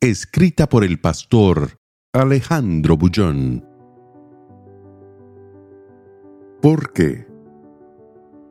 Escrita por el pastor Alejandro Bullón. ¿Por qué?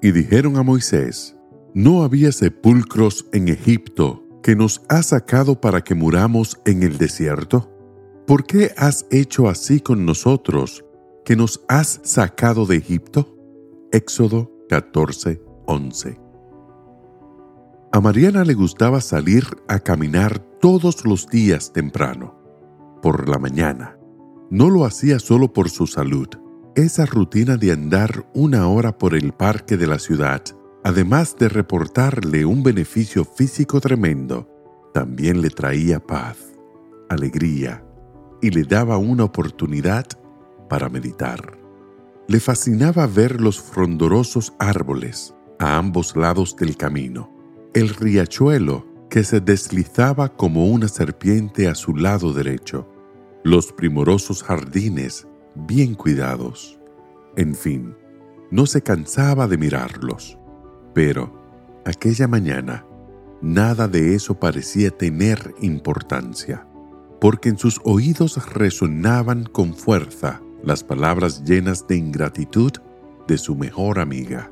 Y dijeron a Moisés, ¿no había sepulcros en Egipto que nos has sacado para que muramos en el desierto? ¿Por qué has hecho así con nosotros, que nos has sacado de Egipto? Éxodo 14, 11. A Mariana le gustaba salir a caminar todos los días temprano, por la mañana. No lo hacía solo por su salud. Esa rutina de andar una hora por el parque de la ciudad, además de reportarle un beneficio físico tremendo, también le traía paz, alegría y le daba una oportunidad para meditar. Le fascinaba ver los frondorosos árboles a ambos lados del camino el riachuelo que se deslizaba como una serpiente a su lado derecho, los primorosos jardines bien cuidados. En fin, no se cansaba de mirarlos. Pero, aquella mañana, nada de eso parecía tener importancia, porque en sus oídos resonaban con fuerza las palabras llenas de ingratitud de su mejor amiga.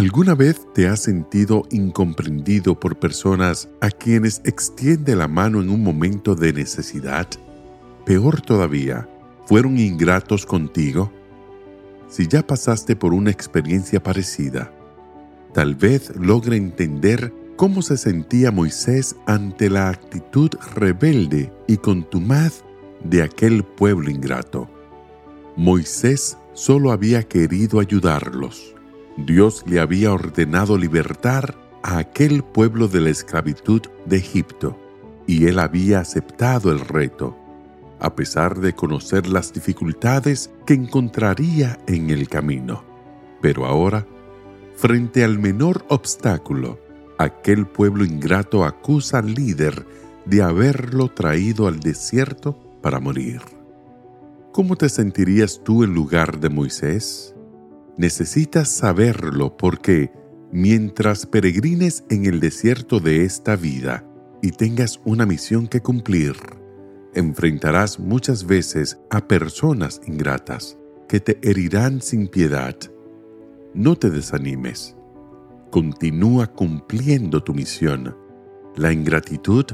¿Alguna vez te has sentido incomprendido por personas a quienes extiende la mano en un momento de necesidad? Peor todavía, ¿fueron ingratos contigo? Si ya pasaste por una experiencia parecida, tal vez logre entender cómo se sentía Moisés ante la actitud rebelde y contumaz de aquel pueblo ingrato. Moisés solo había querido ayudarlos Dios le había ordenado libertar a aquel pueblo de la esclavitud de Egipto, y él había aceptado el reto, a pesar de conocer las dificultades que encontraría en el camino. Pero ahora, frente al menor obstáculo, aquel pueblo ingrato acusa al líder de haberlo traído al desierto para morir. ¿Cómo te sentirías tú en lugar de Moisés? Necesitas saberlo porque mientras peregrines en el desierto de esta vida y tengas una misión que cumplir, enfrentarás muchas veces a personas ingratas que te herirán sin piedad. No te desanimes. Continúa cumpliendo tu misión. La ingratitud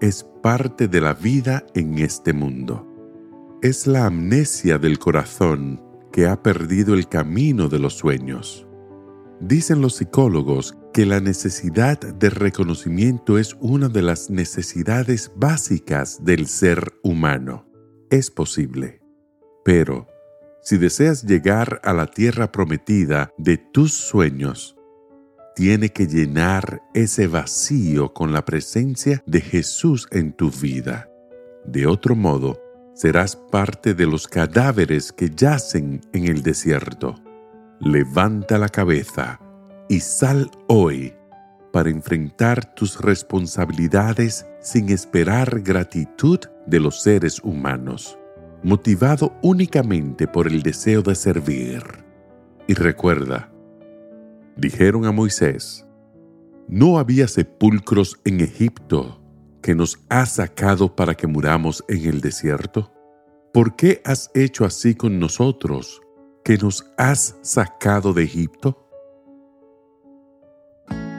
es parte de la vida en este mundo. Es la amnesia del corazón que ha perdido el camino de los sueños. Dicen los psicólogos que la necesidad de reconocimiento es una de las necesidades básicas del ser humano. Es posible. Pero, si deseas llegar a la tierra prometida de tus sueños, tiene que llenar ese vacío con la presencia de Jesús en tu vida. De otro modo, serás parte de los cadáveres que yacen en el desierto. Levanta la cabeza y sal hoy para enfrentar tus responsabilidades sin esperar gratitud de los seres humanos, motivado únicamente por el deseo de servir. Y recuerda, dijeron a Moisés, no había sepulcros en Egipto que nos has sacado para que muramos en el desierto? ¿Por qué has hecho así con nosotros, que nos has sacado de Egipto?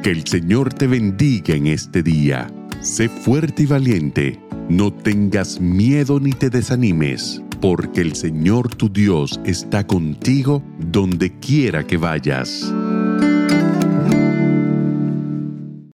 Que el Señor te bendiga en este día. Sé fuerte y valiente. No tengas miedo ni te desanimes, porque el Señor tu Dios está contigo donde quiera que vayas.